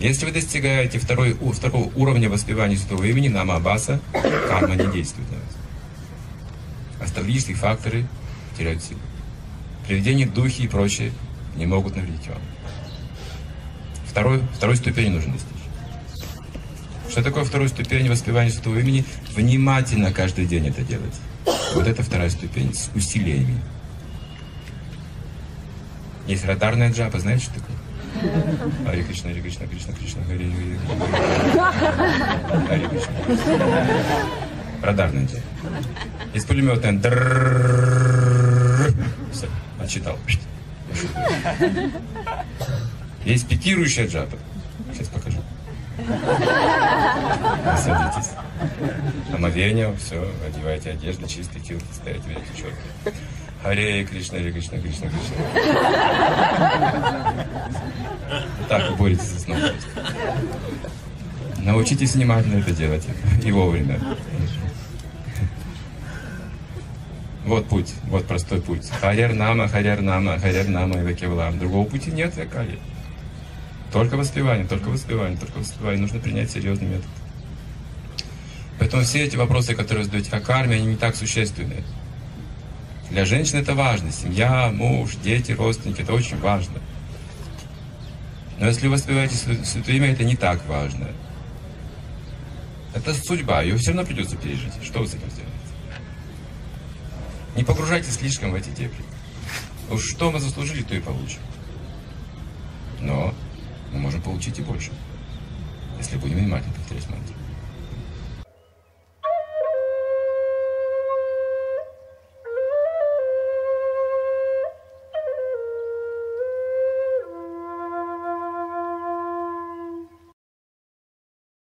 Если вы достигаете второй, второго уровня воспевания святого имени Нама Абаса, карма не действует на вас. Астрологические факторы теряют силу. Привидения, духи и прочее не могут навредить вам. Второй, второй ступени нужно достичь. Что такое второй ступень воспевания святого имени? Внимательно каждый день это делать. Вот это вторая ступень с усилиями. Есть радарная джапа, знаете, что такое? Хари Кришна, Хари Кришна, Кришна, Кришна, Хари Кришна. Радарная джапа. Есть пулеметная. Все, отчитал. Есть пикирующая джапа. Сейчас покажу. Садитесь. Омовение, все, одевайте одежду, чистые килки, ставите, видите, четко. Харе Кришна, Харе Кришна, Кришна, Кришна. Так боретесь со сном. Научитесь внимательно это делать. И вовремя. Вот путь, вот простой путь. Харьяр нама, харьяр нама, харьяр нама и вакевлам. Другого пути нет, Акали. Только воспевание, только воспевание, только воспевание. Нужно принять серьезный метод. Поэтому все эти вопросы, которые вы задаете о карме, они не так существенны. Для женщин это важно. Семья, муж, дети, родственники, это очень важно. Но если вы воспеваете свя- святое имя, это не так важно. Это судьба, ее все равно придется пережить. Что вы с этим сделаете? Не погружайтесь слишком в эти дебри. Уж что мы заслужили, то и получим. Но мы можем получить и больше, если будем внимательно повторять мантру.